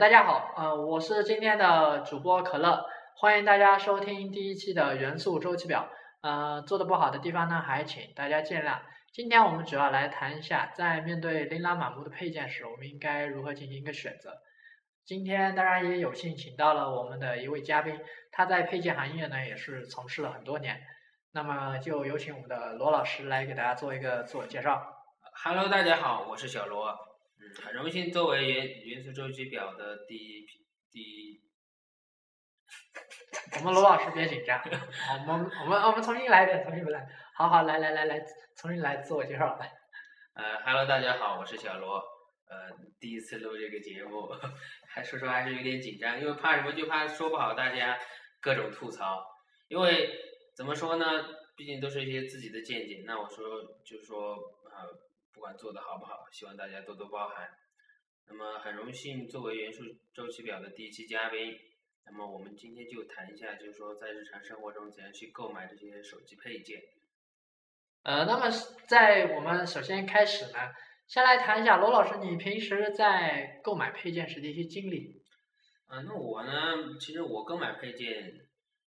大家好，呃，我是今天的主播可乐，欢迎大家收听第一期的元素周期表。呃，做的不好的地方呢，还请大家见谅。今天我们主要来谈一下，在面对琳琅满目的配件时，我们应该如何进行一个选择。今天当然也有幸请到了我们的一位嘉宾，他在配件行业呢也是从事了很多年。那么就有请我们的罗老师来给大家做一个自我介绍。Hello，大家好，我是小罗。嗯，很荣幸作为元元素周期表的第一批第一。我们罗老师别紧张，我们我们我们重新来一遍，重新来。好好，来来来来，重新来自我介绍来。呃，Hello，大家好，我是小罗。呃，第一次录这个节目，还说实话还是有点紧张，因为怕什么？就怕说不好，大家各种吐槽。因为怎么说呢？毕竟都是一些自己的见解。那我说，就是说，呃，不管做的好不好，希望大家多多包涵。那么很荣幸作为元素周期表的第一期嘉宾。那么我们今天就谈一下，就是说在日常生活中怎样去购买这些手机配件。呃，那么在我们首先开始呢。先来谈一下罗老师，你平时在购买配件时的一些经历。嗯，那我呢，其实我购买配件，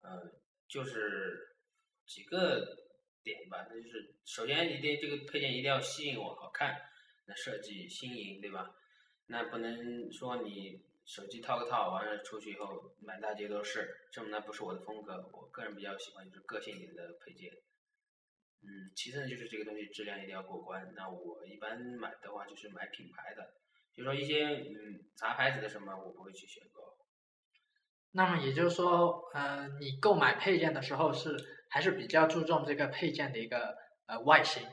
呃，就是几个点吧，那就是首先一定这个配件一定要吸引我，好看，那设计新颖，对吧？那不能说你手机套个套，完了出去以后满大街都是，这种那不是我的风格。我个人比较喜欢就是个性一点的配件。嗯，其次呢，就是这个东西质量一定要过关。那我一般买的话，就是买品牌的，就说一些嗯杂牌子的什么，我不会去选购。那么也就是说，呃，你购买配件的时候是还是比较注重这个配件的一个呃外形，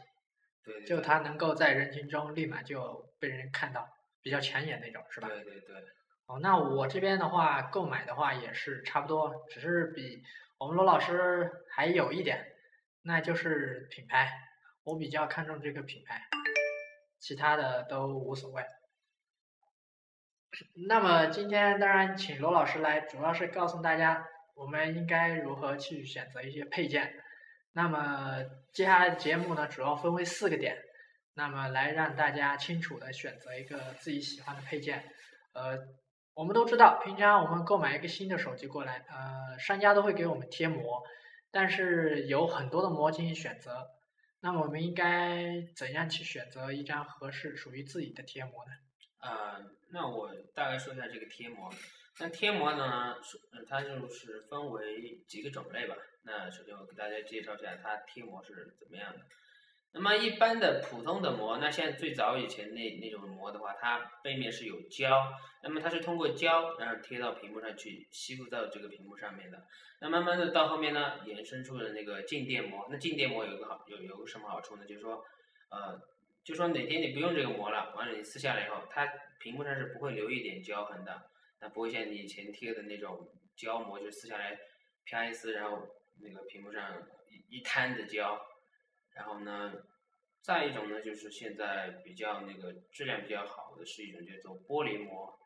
对，就它能够在人群中立马就被人看到，比较抢眼那种，是吧？对对对。哦，那我这边的话，购买的话也是差不多，只是比我们罗老师还有一点。那就是品牌，我比较看重这个品牌，其他的都无所谓。那么今天当然请罗老师来，主要是告诉大家我们应该如何去选择一些配件。那么接下来的节目呢，主要分为四个点，那么来让大家清楚的选择一个自己喜欢的配件。呃，我们都知道，平常我们购买一个新的手机过来，呃，商家都会给我们贴膜。但是有很多的膜进行选择，那么我们应该怎样去选择一张合适、属于自己的贴膜呢？呃，那我大概说一下这个贴膜。那贴膜呢，它就是分为几个种类吧。那首先我给大家介绍一下它贴膜是怎么样的。那么一般的普通的膜，那像最早以前那那种膜的话，它背面是有胶，那么它是通过胶然后贴到屏幕上去吸附到这个屏幕上面的。那慢慢的到后面呢，衍生出了那个静电膜。那静电膜有个好有有个什么好处呢？就是说，呃，就说哪天你不用这个膜了，完了你撕下来以后，它屏幕上是不会留一点胶痕的，那不会像你以前贴的那种胶膜，就撕下来啪一撕，然后那个屏幕上一一滩的胶。然后呢，再一种呢，就是现在比较那个质量比较好的是一种叫做玻璃膜。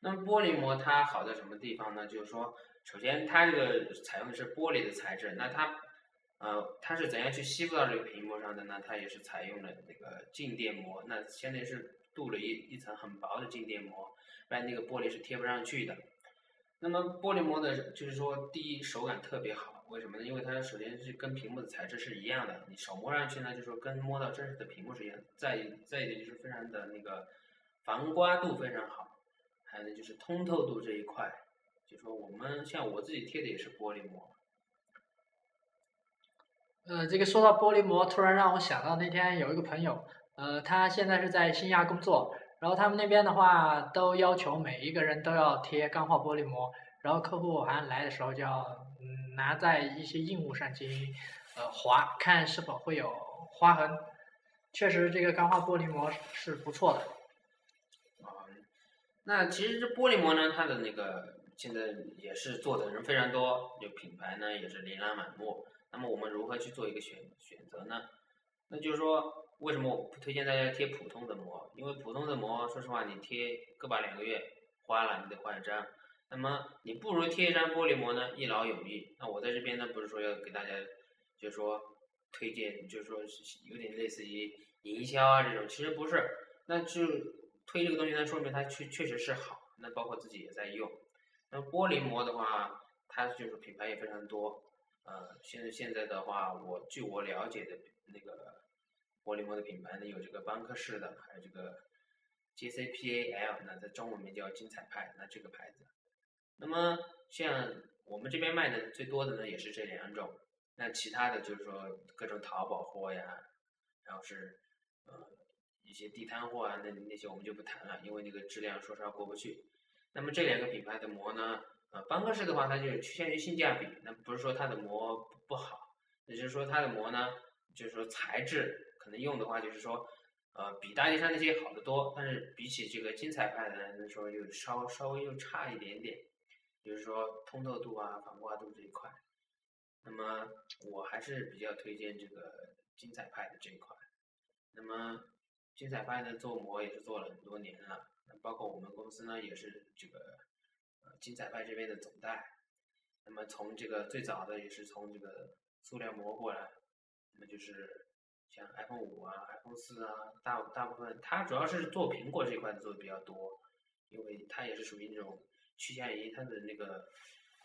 那么玻璃膜它好在什么地方呢？就是说，首先它这个采用的是玻璃的材质，那它呃它是怎样去吸附到这个屏幕上的呢？它也是采用了那个静电膜，那相当于是镀了一一层很薄的静电膜，不然那个玻璃是贴不上去的。那么玻璃膜的，就是说第一手感特别好。为什么呢？因为它首先是跟屏幕的材质是一样的，你手摸上去呢，就说跟摸到真实的屏幕是一样。再再一点就是非常的那个防刮度非常好，还有呢就是通透度这一块，就说我们像我自己贴的也是玻璃膜。呃，这个说到玻璃膜，突然让我想到那天有一个朋友，呃，他现在是在新亚工作，然后他们那边的话都要求每一个人都要贴钢化玻璃膜，然后客户好像来的时候就要嗯。拿在一些硬物上进行呃划，看是否会有划痕。确实，这个钢化玻璃膜是不错的。啊，那其实这玻璃膜呢，它的那个现在也是做的人非常多，有品牌呢也是琳琅满目。那么我们如何去做一个选选择呢？那就是说，为什么我不推荐大家贴普通的膜？因为普通的膜，说实话，你贴个把两个月花了，你得换一张。那么你不如贴一张玻璃膜呢，一劳永逸。那我在这边呢，不是说要给大家，就是说推荐，就是说有点类似于营销啊这种，其实不是。那就推这个东西呢，说明它确确实是好。那包括自己也在用。那玻璃膜的话，它就是品牌也非常多。呃，现在现在的话，我据我了解的那个玻璃膜的品牌呢，有这个邦克式的，还有这个 JCPAL，那在中文名叫金彩派，那这个牌子。那么像我们这边卖的最多的呢，也是这两种。那其他的就是说各种淘宝货呀，然后是呃一些地摊货啊，那那些我们就不谈了，因为那个质量说实话过不去。那么这两个品牌的膜呢，呃，邦克式的话，它就是趋向于性价比，那不是说它的膜不好，也就是说它的膜呢，就是说材质可能用的话，就是说呃比大街上那些好得多，但是比起这个金彩派的，那说又稍稍微又差一点点。就是说通透度啊、防刮度这一块，那么我还是比较推荐这个金彩派的这一块。那么金彩派呢做膜也是做了很多年了，包括我们公司呢也是这个呃金彩派这边的总代。那么从这个最早的也是从这个塑料膜过来，那就是像 iPhone 五啊、iPhone 四啊，大大部分它主要是做苹果这一块做的比较多，因为它也是属于那种。趋向于它的那个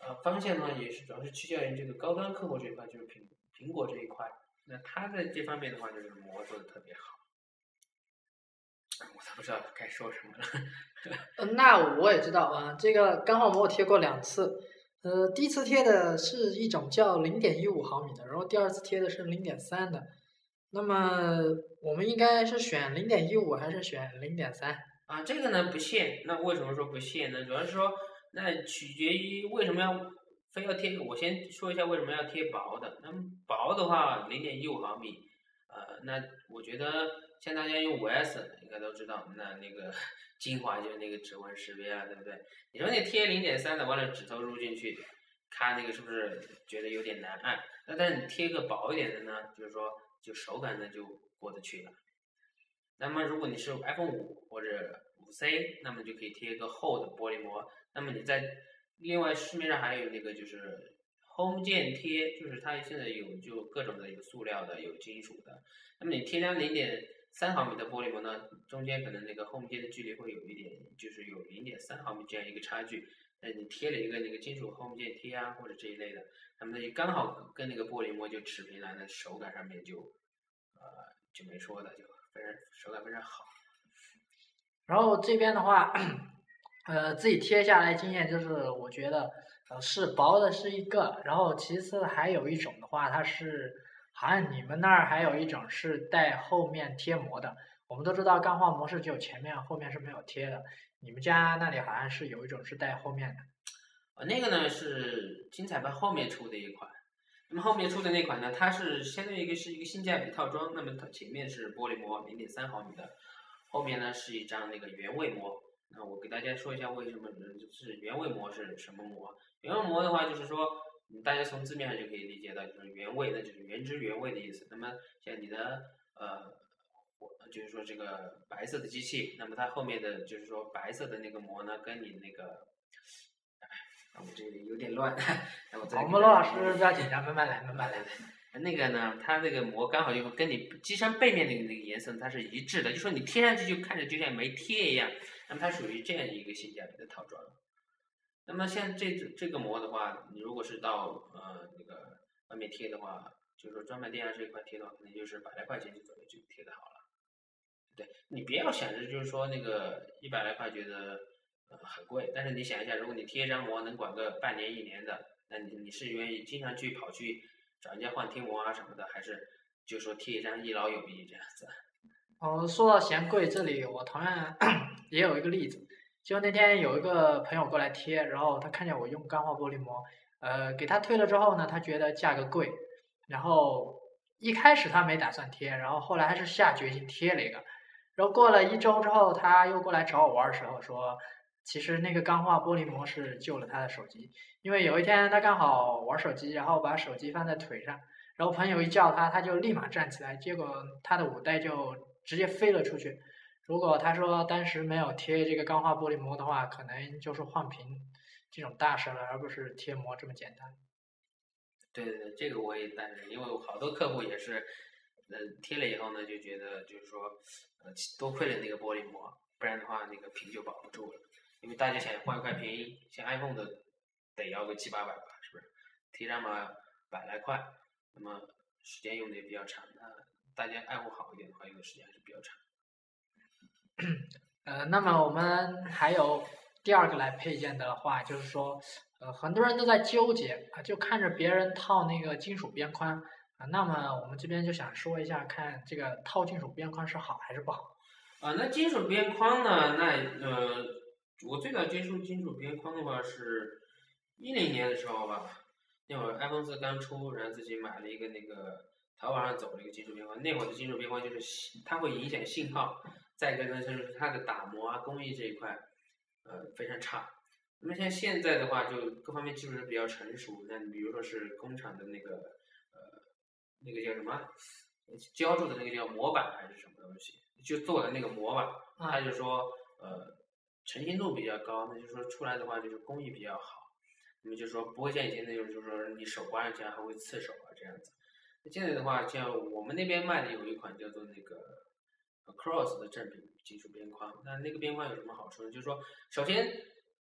呃方向呢，也是主要是趋向于这个高端客户这一块，就是苹苹果这一块。那它在这方面的话，就是膜做的特别好。我都不知道该说什么了。嗯，那我也知道啊，这个钢化膜我贴过两次。呃，第一次贴的是一种叫零点一五毫米的，然后第二次贴的是零点三的。那么我们应该是选零点一五还是选零点三？啊，这个呢不限，那为什么说不限呢？主要是说，那取决于为什么要非要贴。我先说一下为什么要贴薄的。那么薄的话，零点一五毫米，呃，那我觉得像大家用五 S 应该都知道，那那个 精华就是那个指纹识别啊，对不对？你说你贴零点三的，完了指头入进去，看那个是不是觉得有点难按？那但你贴个薄一点的呢，就是说就手感呢就过得去了。那么，如果你是 iPhone 五或者五 C，那么就可以贴一个厚的玻璃膜。那么你在另外市面上还有那个就是 Home 键贴，就是它现在有就各种的有塑料的，有金属的。那么你贴上零点三毫米的玻璃膜呢，中间可能那个 Home 键的距离会有一点，就是有零点三毫米这样一个差距。那你贴了一个那个金属 Home 键贴啊，或者这一类的，那么就刚好跟那个玻璃膜就持平了，那手感上面就呃就没说的就非常。手感非常好，然后这边的话，呃，自己贴下来经验就是，我觉得呃是薄的是一个，然后其次还有一种的话，它是好像你们那儿还有一种是带后面贴膜的。我们都知道钢化膜是只有前面，后面是没有贴的。你们家那里好像是有一种是带后面的，呃，那个呢是金彩派后面出的一款。那么后面出的那款呢，它是相当于一个是一个性价比套装。那么它前面是玻璃膜，零点三毫米的，后面呢是一张那个原味膜。那我给大家说一下为什么就是原味膜是什么膜？原味膜的话就是说，大家从字面上就可以理解到，就是原味，那就是原汁原味的意思。那么像你的呃，就是说这个白色的机器，那么它后面的就是说白色的那个膜呢，跟你那个。我这里有点乱，我们罗老师不要紧张，慢慢来，慢慢来。那个呢，它那个膜刚好就跟你机身背面的那个颜色它是一致的，就说你贴上去就看着就像没贴一样。那么它属于这样一个性价比的套装。那么像这这个膜的话，你如果是到呃那个外面贴的话，就是说专卖店啊这一块贴的话，可能就是百来块钱就左右就贴的好了。对你不要想着就是说那个一百来块觉得呃。很贵，但是你想一下，如果你贴一张膜能管个半年一年的，那你你是愿意经常去跑去找人家换贴膜啊什么的，还是就说贴一张一劳永逸这样子？哦，说到嫌贵，这里我同样 也有一个例子，就那天有一个朋友过来贴，然后他看见我用钢化玻璃膜，呃，给他推了之后呢，他觉得价格贵，然后一开始他没打算贴，然后后来还是下决心贴了一个，然后过了一周之后，他又过来找我玩的时候说。其实那个钢化玻璃膜是救了他的手机，因为有一天他刚好玩手机，然后把手机放在腿上，然后朋友一叫他，他就立马站起来，结果他的五代就直接飞了出去。如果他说当时没有贴这个钢化玻璃膜的话，可能就是换屏这种大事了，而不是贴膜这么简单。对对对，这个我也赞成，因为好多客户也是，呃，贴了以后呢，就觉得就是说，呃，多亏了那个玻璃膜，不然的话那个屏就保不住了。因为大家想换一块屏，像 iPhone 的得要个七八百吧，是不是？T 嘛百来块，那么时间用的也比较长，那大家爱护好一点的话，用的时间还是比较长。呃，那么我们还有第二个来配件的话，就是说，呃，很多人都在纠结啊，就看着别人套那个金属边框啊，那么我们这边就想说一下，看这个套金属边框是好还是不好？啊，那金属边框呢？那呃，我最早接触金属边框的话是一零年的时候吧，那会儿 iPhone 四刚出，然后自己买了一个那个淘宝上走了一个金属边框，那会儿的金属边框就是它会影响信号。再一个呢，就是它的打磨啊、工艺这一块，呃，非常差。那么像现在的话，就各方面技术是比较成熟。那你比如说是工厂的那个，呃，那个叫什么，浇筑的那个叫模板还是什么东西，就做的那个模板，它就说，呃，成型度比较高，那就说出来的话就是工艺比较好。那么就说不会像以前那种，就是说你手刮上去还会刺手啊这样子。现在的话，像我们那边卖的有一款叫做那个。Cross 的正品金属边框，那那个边框有什么好处呢？就是说，首先，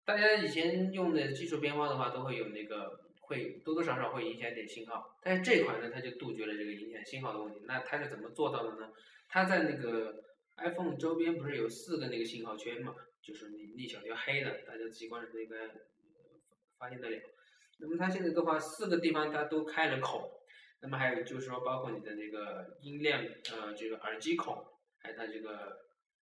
大家以前用的金属边框的话，都会有那个会多多少少会影响一点信号，但是这款呢，它就杜绝了这个影响信号的问题。那它是怎么做到的呢？它在那个 iPhone 周边不是有四个那个信号圈嘛？就是你一小条黑的，大家直观的应该发现得了。那么它现在的话，四个地方它都开了孔，那么还有就是说，包括你的那个音量，呃，这个耳机孔。还有它这个，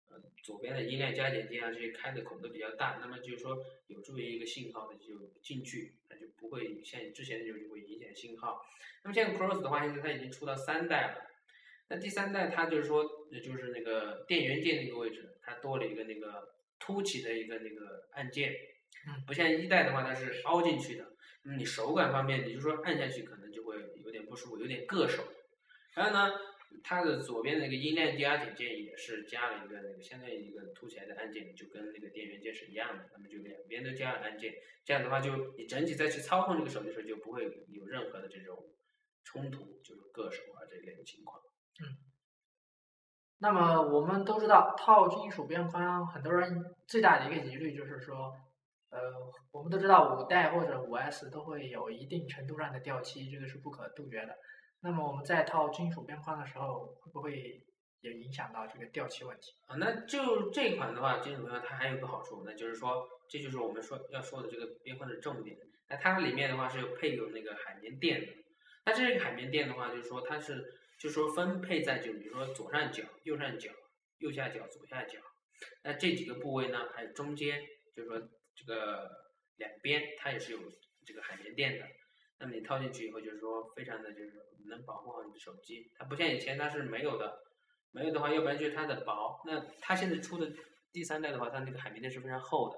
呃，左边的音量加减键啊，这些开的孔都比较大，那么就是说有助于一个信号的就进去，它就不会像之前那种就会影响信号。那么现在 Cross 的话，现在它已经出到三代了，那第三代它就是说，就是那个电源键那个位置，它多了一个那个凸起的一个那个按键，不像一代的话它是凹进去的，那么你手感方面，你就说按下去可能不舒服，有点硌手。还有呢。它的左边那个音量加减键也是加了一个那个相当于一个凸起来的按键，就跟那个电源键是一样的。那么就两边都加了按键，这样的话就你整体再去操控这个手机的时候就不会有任何的这种冲突，就是硌手啊这类的情况。嗯。那么我们都知道套金属边框，很多人最大的一个疑虑就是说，呃，我们都知道五代或者五 S 都会有一定程度上的掉漆，这个是不可杜绝的。那么我们在套金属边框的时候，会不会也影响到这个掉漆问题？啊，那就这款的话，金属边框它还有个好处，那就是说，这就是我们说要说的这个边框的重点。那它里面的话是有配有那个海绵垫的。那这个海绵垫的话，就是说它是，就是说分配在就比如说左上角、右上角、右下角、左下角，那这几个部位呢，还有中间，就是说这个两边它也是有这个海绵垫的。那么你套进去以后，就是说非常的就是能保护好你的手机，它不像以前它是没有的，没有的话，要不然就是它的薄。那它现在出的第三代的话，它那个海绵垫是非常厚的，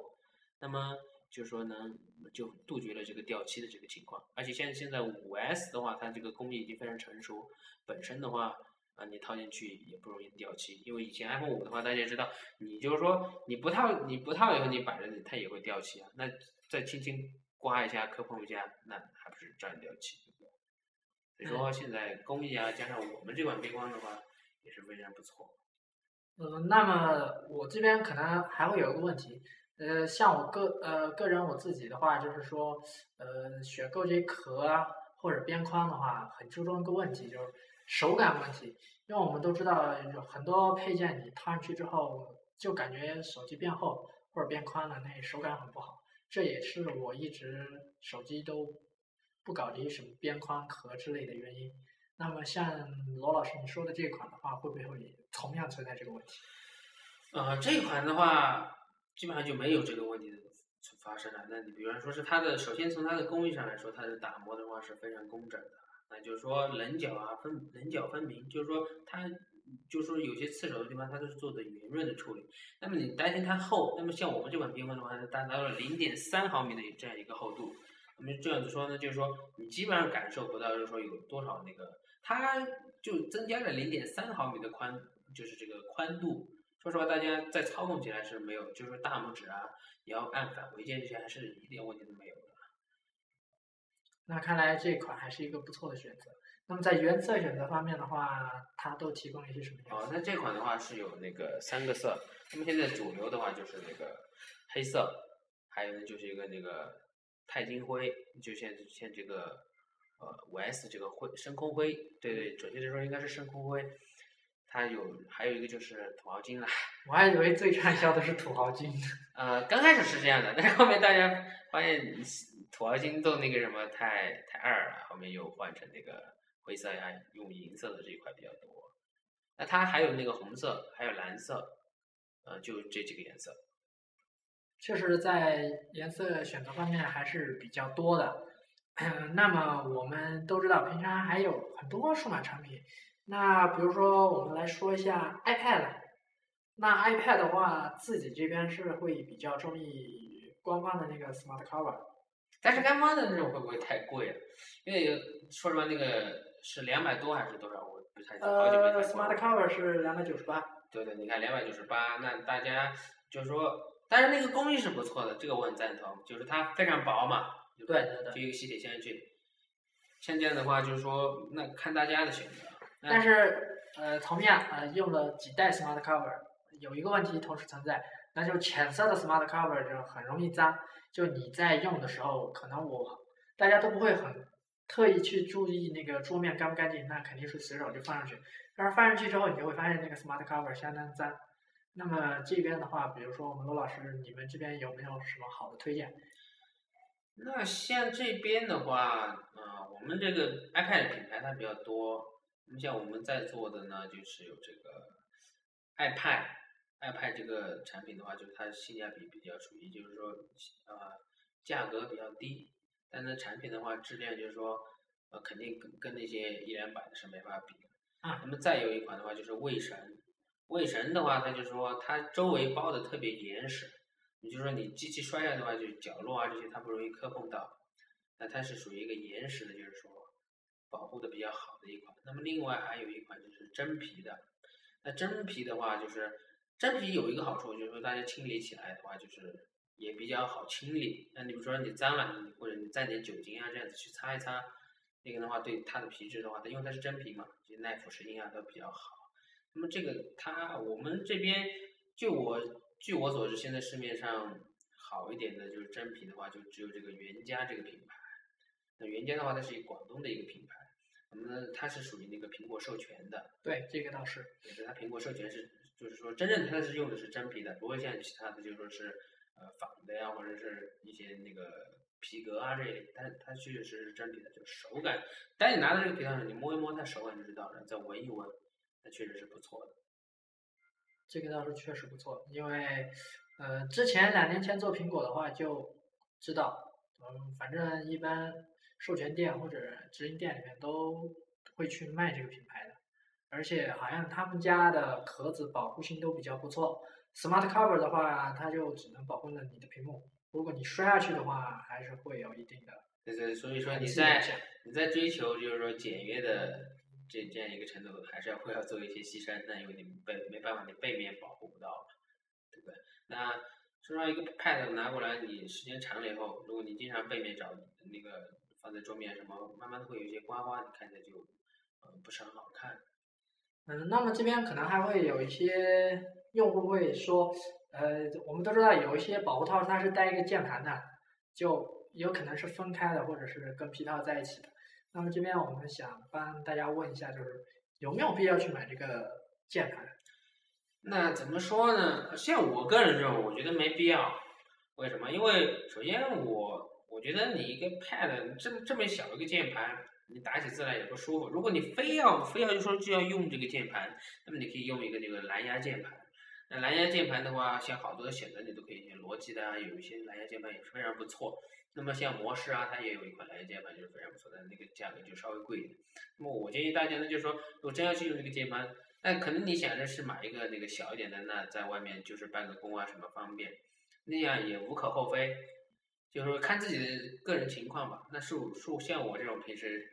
那么就是说能就杜绝了这个掉漆的这个情况。而且像现在五 S 的话，它这个工艺已经非常成熟，本身的话啊，你套进去也不容易掉漆。因为以前 iPhone 五的话，大家也知道，你就是说你不套你不套以后，你摆着它也会掉漆啊。那再轻轻。刮一下，磕碰一下，那还不是照样掉漆？所以说现在工艺啊，加上我们这款边框的话，也是非常不错。嗯，那么我这边可能还会有一个问题，呃，像我个呃个人我自己的话，就是说，呃，选购这壳啊或者边框的话，很注重一个问题，就是手感问题。因为我们都知道，很多配件你套上去之后，就感觉手机变厚或者变宽了，那手感很不好。这也是我一直手机都不搞这些什么边框壳之类的原因。那么像罗老师你说的这款的话，会不会同样存在这个问题？呃，这款的话基本上就没有这个问题的发生了。那你比方说是它的，首先从它的工艺上来说，它的打磨的话是非常工整的，那就是说棱角啊分棱角分明，就是说它。就是说有些刺手的地方，它都是做的圆润的处理。那么你担心它厚，那么像我们这款冰封的话，它达到了零点三毫米的这样一个厚度。那么这样子说呢，就是说你基本上感受不到，就是说有多少那个，它就增加了零点三毫米的宽，就是这个宽度。说实话，大家在操控起来是没有，就是说大拇指啊，你要按返回键这些，还是一点问题都没有。那看来这款还是一个不错的选择。那么在原色选择方面的话，它都提供了一些什么？哦，那这款的话是有那个三个色。那么现在主流的话就是那个黑色，还有呢就是一个那个钛金灰，就像像这个呃五 S 这个灰深空灰，对对，准确的说应该是深空灰。它有还有一个就是土豪金了，我还以为最畅销的是土豪金。呃，刚开始是这样的，但是后面大家发现土豪金都那个什么太太二了，后面又换成那个灰色呀，用银色的这一块比较多。那它还有那个红色，还有蓝色，呃，就这几个颜色。确实，在颜色选择方面还是比较多的。那么我们都知道，平常还有很多数码产品。那比如说，我们来说一下 iPad。那 iPad 的话，自己这边是会比较中意官方的那个 Smart Cover。但是官方的那种会不会太贵了？因为说实话，那个是两百多还是多少？我不太呃，Smart Cover 是两百九十八。对对，你看两百九十八，那大家就是说，但是那个工艺是不错的，这个我很赞同，就是它非常薄嘛。对对对。就一个吸铁线去。像这样的话，就是说，那看大家的选择。但是，呃，同样，呃，用了几代 Smart Cover，有一个问题同时存在，那就是浅色的 Smart Cover 就很容易脏。就你在用的时候，可能我大家都不会很特意去注意那个桌面干不干净，那肯定是随手就放上去。但是放上去之后，你就会发现那个 Smart Cover 相当脏。那么这边的话，比如说我们罗老师，你们这边有没有什么好的推荐？那像这边的话，啊，我们这个 iPad 品牌它比较多。那么像我们在做的呢，就是有这个 iPad iPad，iPad 这个产品的话，就是它性价比比较属于，就是说，呃，价格比较低，但是产品的话，质量就是说，呃，肯定跟跟那些一两百的是没法比的。啊。那么再有一款的话，就是卫神，卫神的话，它就是说它周围包的特别严实，也就是说你机器摔下的话，就角落啊这些它不容易磕碰到，那它是属于一个严实的，就是说。保护的比较好的一款，那么另外还有一款就是真皮的，那真皮的话就是真皮有一个好处，就是说大家清理起来的话就是也比较好清理。那你比如说你脏了，或者你蘸点酒精啊这样子去擦一擦，那个的话对它的皮质的话，它因为它是真皮嘛，就耐腐蚀性啊都比较好。那么这个它我们这边就我据我所知，现在市面上好一点的就是真皮的话，就只有这个原家这个品牌。那原家的话，它是一广东的一个品牌。那么它是属于那个苹果授权的，对，这个倒是，也是它苹果授权是，就是说真正它是用的是真皮的，不会像其他的就说是呃仿的呀，或者是一些那个皮革啊这类，但它确确实是真皮的，就手感，当你拿到这个皮套上，你摸一摸它手感就知道了，再闻一闻，那确实是不错的。这个倒是确实不错，因为呃之前两年前做苹果的话就知道，嗯，反正一般。授权店或者直营店里面都会去卖这个品牌的，而且好像他们家的壳子保护性都比较不错。Smart Cover 的话，它就只能保护了你的屏幕，如果你摔下去的话，还是会有一定的。对对，所以说你在你在追求就是说简约的这这样一个程度，还是要会要做一些牺牲，那因为你背没办法，你背面保护不到嘛，对不对？那说实话，一个 Pad 拿过来，你时间长了以后，如果你经常背面找那个。放在桌面什么，慢慢的会有一些刮花，你看起来就，呃，不是很好看。嗯，那么这边可能还会有一些用户会说，呃，我们都知道有一些保护套它是带一个键盘的，就有可能是分开的，或者是跟皮套在一起的。那么这边我们想帮大家问一下，就是有没有必要去买这个键盘？那怎么说呢？像我个人认为，我觉得没必要。为什么？因为首先我。我觉得你一个 pad 这么这么小一个键盘，你打起字来也不舒服。如果你非要非要就说就要用这个键盘，那么你可以用一个这个蓝牙键盘。那蓝牙键盘的话，像好多的选择你都可以，像罗技的啊，有一些蓝牙键盘也是非常不错。那么像模式啊，它也有一款蓝牙键盘就是非常不错的，那个价格就稍微贵一点。那么我建议大家呢，就是说，如果真要去用这个键盘，那可能你想着是买一个那个小一点的，那在外面就是办个工啊什么方便，那样也无可厚非。就是说看自己的个人情况吧。那是是像我这种平时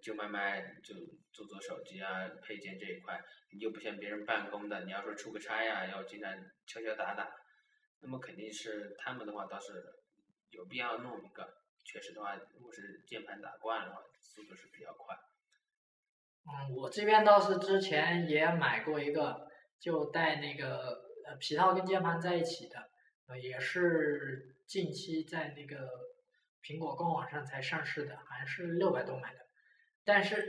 就慢慢就做做手机啊配件这一块，你就不像别人办公的，你要说出个差呀，要经常敲敲打打，那么肯定是他们的话倒是有必要弄一个。确实的话，如果是键盘打惯的话，速度是比较快。嗯，我这边倒是之前也买过一个，就带那个呃皮套跟键盘在一起的。也是近期在那个苹果官网上才上市的，好像是六百多买的。但是，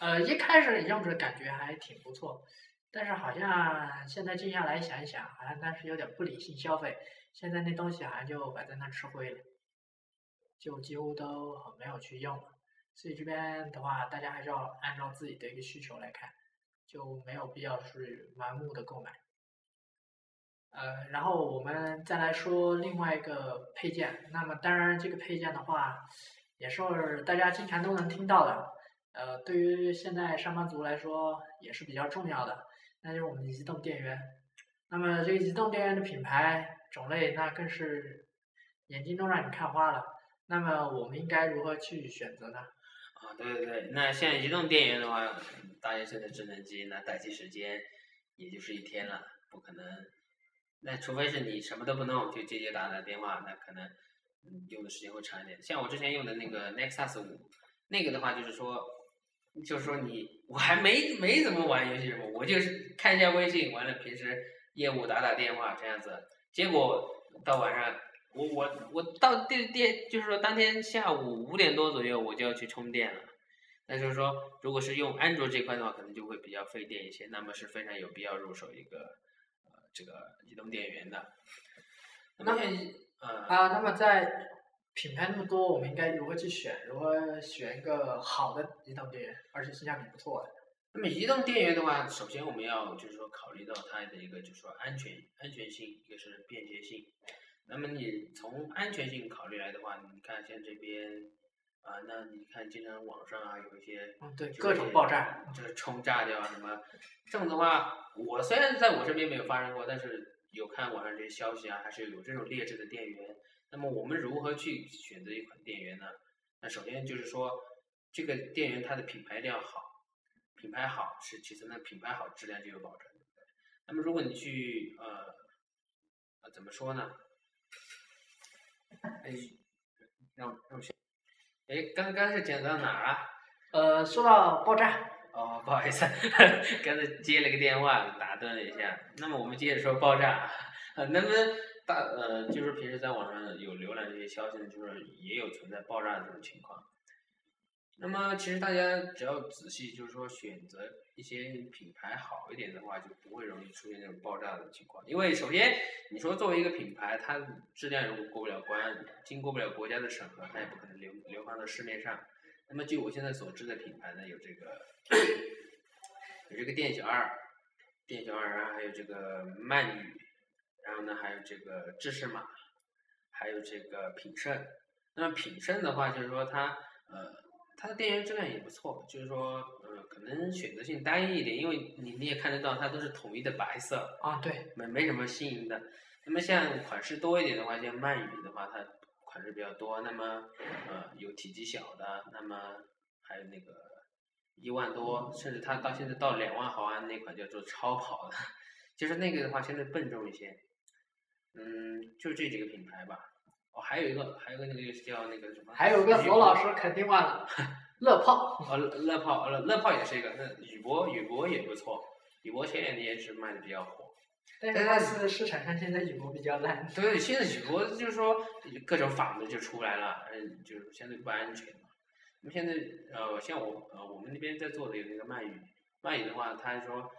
呃，一开始用着感觉还挺不错，但是好像现在静下来想一想，好像当时有点不理性消费。现在那东西好像就摆在那吃灰了，就几乎都没有去用了。所以这边的话，大家还是要按照自己的一个需求来看，就没有必要去盲目的购买。呃，然后我们再来说另外一个配件。那么当然，这个配件的话，也是大家经常都能听到的。呃，对于现在上班族来说，也是比较重要的，那就是我们的移动电源。那么这个移动电源的品牌种类，那更是眼睛都让你看花了。那么我们应该如何去选择呢？啊，对对对，那像移动电源的话，大家现在智能机那待机时间也就是一天了，不可能。那除非是你什么都不弄，就接接打打电话，那可能用的时间会长一点。像我之前用的那个 Nexus 五，那个的话就是说，就是说你我还没没怎么玩游戏什么，我就是看一下微信，完了平时业务打打电话这样子。结果到晚上。我我我到电电就是说当天下午五点多左右我就要去充电了，那就是说如果是用安卓这块的话，可能就会比较费电一些，那么是非常有必要入手一个呃这个移动电源的。那么啊，那么在品牌那么多，我们应该如何去选？如何选一个好的移动电源，而且性价比不错的？那么移动电源的话，首先我们要就是说考虑到它的一个就是说安全安全性，一个是便捷性。那么你从安全性考虑来的话，你看像这边，啊，那你看经常网上啊有一些，嗯，对，各种爆炸，就是冲炸掉什么，这种的话，我虽然在我身边没有发生过，但是有看网上这些消息啊，还是有这种劣质的电源。那么我们如何去选择一款电源呢？那首先就是说，这个电源它的品牌要好，品牌好是其次，那品牌好质量就有保证。那么如果你去呃，呃怎么说呢？哎，让让我想，哎，刚刚是讲到哪儿啊？呃，说到爆炸。哦，不好意思，刚才接了个电话，打断了一下。那么我们接着说爆炸。呃，那么大呃，就是平时在网上有浏览这些消息呢，就是也有存在爆炸的这种情况。那么其实大家只要仔细，就是说选择一些品牌好一点的话，就不会容易出现这种爆炸的情况。因为首先你说作为一个品牌，它质量如果过不了关，经过不了国家的审核，它也不可能流流放到市面上。那么据我现在所知的品牌呢，有这个有这个店小二，店小二，然后还有这个鳗鱼，然后呢还有这个芝士马，还有这个品胜。那么品胜的话，就是说它呃。它的电源质量也不错，就是说，呃，可能选择性单一一点，因为你你也看得到，它都是统一的白色啊，对，没没什么新颖的。那么像款式多一点的话，像鳗鱼的话，它款式比较多，那么呃有体积小的，那么还有那个一万多，甚至它到现在到两万毫安那款叫做超跑的，就是那个的话现在笨重一些。嗯，就这几个品牌吧。哦，还有一个，还有个那个叫那个什么？还有个罗老师肯定忘了，乐炮。哦，乐炮，乐乐炮也是一个。那宇舶，宇舶也不错。宇舶前两年是卖的比较火。但是它是市场上现在宇舶比较烂。对，现在宇舶就是说各种仿的就出来了，嗯，就是相对不安全嘛。那么现在呃，像我呃，我们那边在做的有那个鳗鱼，鳗鱼的话，他说，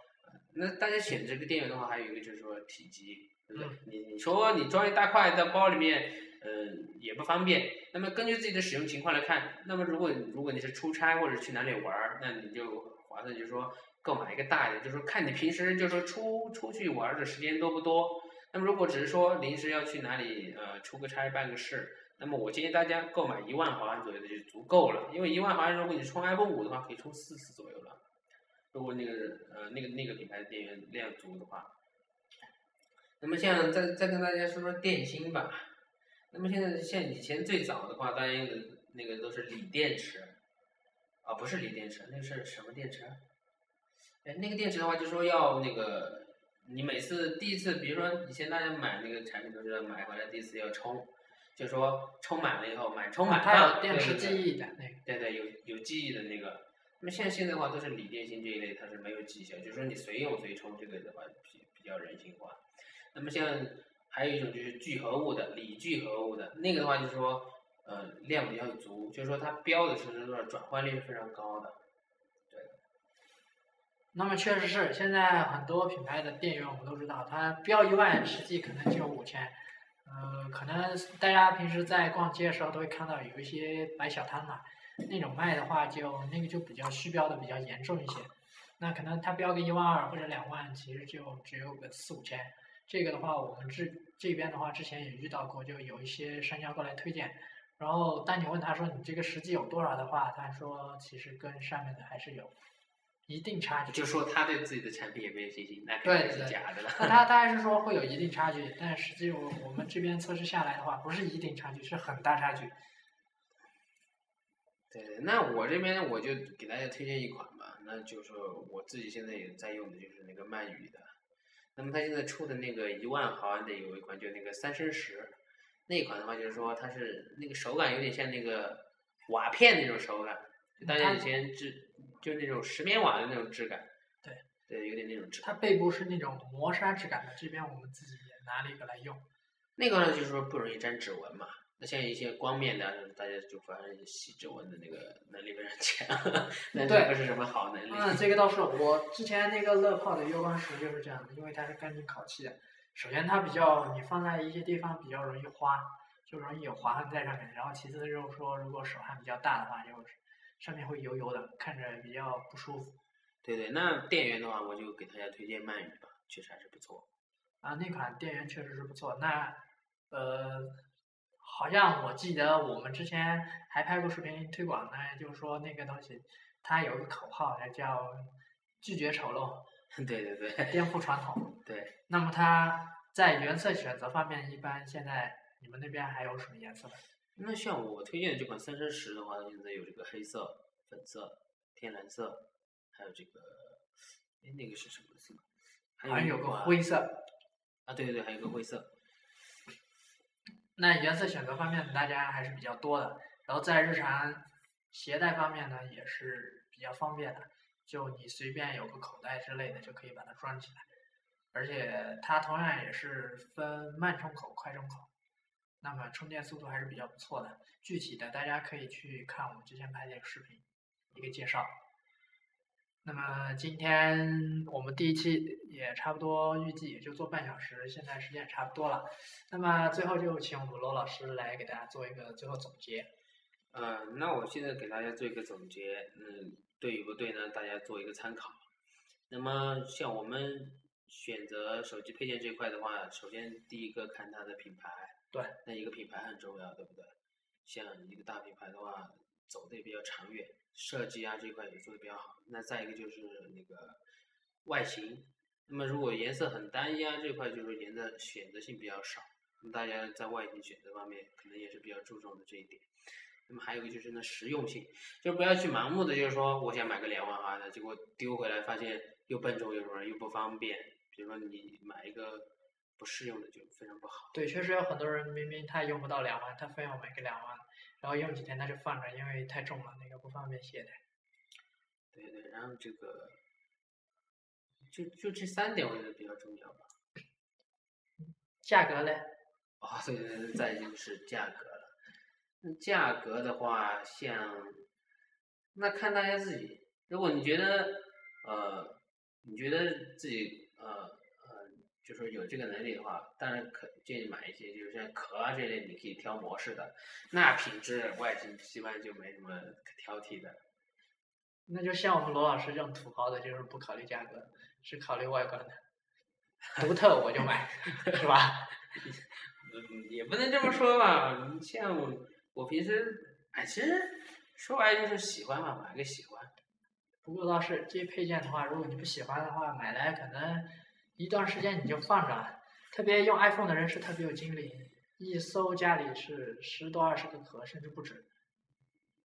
那大家选这个电源的话，还有一个就是说体积，对不对？你你说你装一大块在包里面。嗯，也不方便。那么根据自己的使用情况来看，那么如果如果你是出差或者去哪里玩儿，那你就划算，就是说购买一个大一点，就是说看你平时就是说出出去玩的时间多不多。那么如果只是说临时要去哪里呃出个差办个事，那么我建议大家购买一万毫安左右的就足够了。因为一万毫安如果你充 iPhone 五的话，可以充四次左右了。如果那个呃那个那个品牌的电源量足的话，那么像再再跟大家说说电芯吧。那么现在像以前最早的话，大家用的那个都是锂电池，啊，不是锂电池，那个是什么电池？那个电池的话，就说要那个，你每次第一次，比如说以前大家买那个产品都是买回来第一次要充，就说充满了以后买充满它有电池记忆的那个。对对，有有记忆的那个。那么现在现在的话都是锂电芯这一类，它是没有记忆，就是说你随用随充，这个的话比比较人性化。那么像。还有一种就是聚合物的锂聚合物的，那个的话就是说，呃，量比较足，就是说它标的是多少转换率是非常高的。那么确实是，现在很多品牌的电源我们都知道，它标一万，实际可能就五千。呃，可能大家平时在逛街的时候都会看到有一些摆小摊嘛，那种卖的话就那个就比较虚标的比较严重一些。那可能它标个一万二或者两万，其实就只有个四五千。这个的话，我们这这边的话之前也遇到过，就有一些商家过来推荐，然后当你问他说你这个实际有多少的话，他说其实跟上面的还是有。一定差距，就说他对自己的产品也没有信心，那肯定是假的了。那他他还是说会有一定差距，但实际我我们这边测试下来的话，不是一定差距，是很大差距。对，那我这边我就给大家推荐一款吧，那就是我自己现在也在用的就是那个鳗鱼的。那么它现在出的那个一万毫安的有一款，就那个三生石，那款的话就是说它是那个手感有点像那个瓦片那种手感，就大家以前只。就那种石棉瓦的那种质感，对，对，有点那种质感。它背部是那种磨砂质感的，这边我们自己也拿了一个来用。那个呢，就是说不容易沾指纹嘛。那像一些光面的，大家就发现洗指纹的那个能力非常强，那这不是什么好能力。嗯，这个倒是，我之前那个乐泡的月光石就是这样的，因为它是干净烤漆的。首先它比较，你放在一些地方比较容易花，就容易有划痕在上面。然后其次就是说，如果手汗比较大的话，就是。上面会油油的，看着比较不舒服。对对，那电源的话，我就给大家推荐鳗鱼吧，确实还是不错。啊，那款电源确实是不错。那呃，好像我记得我们之前还拍过视频推广呢，就是说那个东西它有个口号，叫“拒绝丑陋 ”。对对对。颠覆传统。对。那么它在原色选择方面，一般现在你们那边还有什么颜色？那像我推荐的这款三生石的话，现在有这个黑色、粉色、天蓝色，还有这个，哎，那个是什么色？好像有个灰色。啊，对对对，还有个灰色。那颜色选择方面，大家还是比较多的。然后在日常携带方面呢，也是比较方便的。就你随便有个口袋之类的，就可以把它装起来。而且它同样也是分慢充口、快充口。那么充电速度还是比较不错的，具体的大家可以去看我们之前拍的一个视频，一个介绍。那么今天我们第一期也差不多，预计也就做半小时，现在时间也差不多了。那么最后就请我们罗老师来给大家做一个最后总结。嗯，那我现在给大家做一个总结，嗯，对与不对呢？大家做一个参考。那么像我们选择手机配件这块的话，首先第一个看它的品牌。对，那一个品牌很重要，对不对？像一个大品牌的话，走的也比较长远，设计啊这块也做的比较好。那再一个就是那个外形，那么如果颜色很单一啊这块，就是颜色选择性比较少。那么大家在外形选择方面，可能也是比较注重的这一点。那么还有一个就是那实用性，就不要去盲目的，就是说我想买个两万毫安的，结果丢回来发现又笨重又什么又不方便。比如说你买一个。不适用的就非常不好。对，确实有很多人明明他用不到两万，他非要买个两万，然后用几天他就放着，因为太重了，那个不方便携带。对对，然后这个，就就这三点我觉得比较重要吧。价格嘞？哦，对对对，再就是价格了。那价格的话，像，那看大家自己，如果你觉得，呃，你觉得自己，呃。就说有这个能力的话，当然可建议买一些，就是像壳啊这类，你可以挑模式的，那品质外形基本上就没什么可挑剔的。那就像我们罗老师这种土豪的，就是不考虑价格，只考虑外观的，独特我就买，是吧？嗯，也不能这么说吧。像我，我平时，哎，其实说白了就是喜欢嘛，买个喜欢。不过倒是这些配件的话，如果你不喜欢的话，买来可能。一段时间你就放着，特别用 iPhone 的人是特别有精力，一搜家里是十多二十个壳，甚至不止。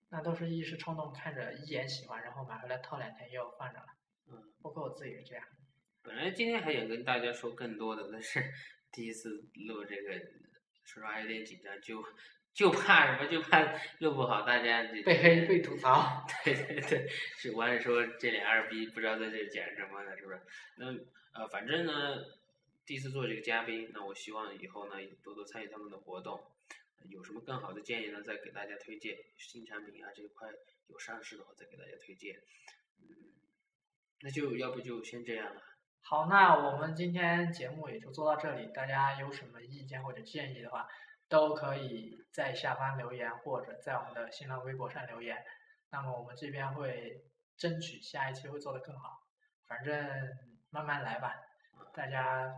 那都是一时冲动，看着一眼喜欢，然后买回来套两天又放着了。嗯，包括我自己是这样。本来今天还想跟大家说更多的，但是 第一次录这个，说实话有点紧张，就就怕什么？就怕录不好，大家被黑被吐槽。对对对，是完了说这俩二逼不知道在这讲什么呢，是不是？那。呃，反正呢，第一次做这个嘉宾，那我希望以后呢多多参与他们的活动，有什么更好的建议呢，再给大家推荐新产品啊这一块有上市的话再给大家推荐。嗯，那就要不就先这样了。好，那我们今天节目也就做到这里。大家有什么意见或者建议的话，都可以在下方留言，或者在我们的新浪微博上留言。那么我们这边会争取下一期会做得更好。反正慢慢来吧，大家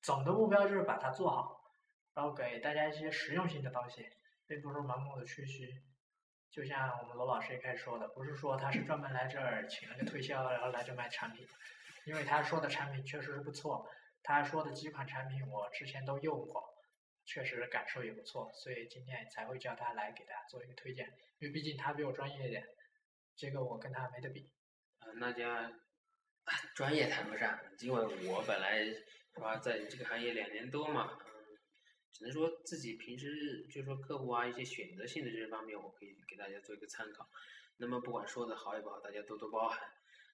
总的目标就是把它做好，然后给大家一些实用性的东西，并不是盲目的吹嘘。就像我们罗老师一开始说的，不是说他是专门来这儿请了个推销，然后来这卖产品。因为他说的产品确实是不错，他说的几款产品我之前都用过，确实感受也不错，所以今天才会叫他来给大家做一个推荐。因为毕竟他比我专业一点，这个我跟他没得比。呃，那家 专业谈不上，因为我本来是吧，在这个行业两年多嘛，嗯，只能说自己平时就是说客户啊一些选择性的这些方面，我可以给大家做一个参考。那么不管说的好与不好，大家多多包涵。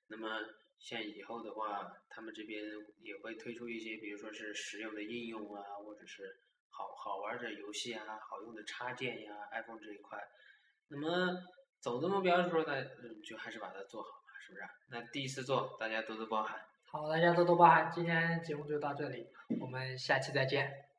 那么。像以后的话，他们这边也会推出一些，比如说是实用的应用啊，或者是好好玩的游戏啊，好用的插件呀，iPhone 这一块。那么总的目标是说呢，嗯，就还是把它做好嘛，是不是？那第一次做，大家多多包涵。好，大家多多包涵。今天节目就到这里，我们下期再见。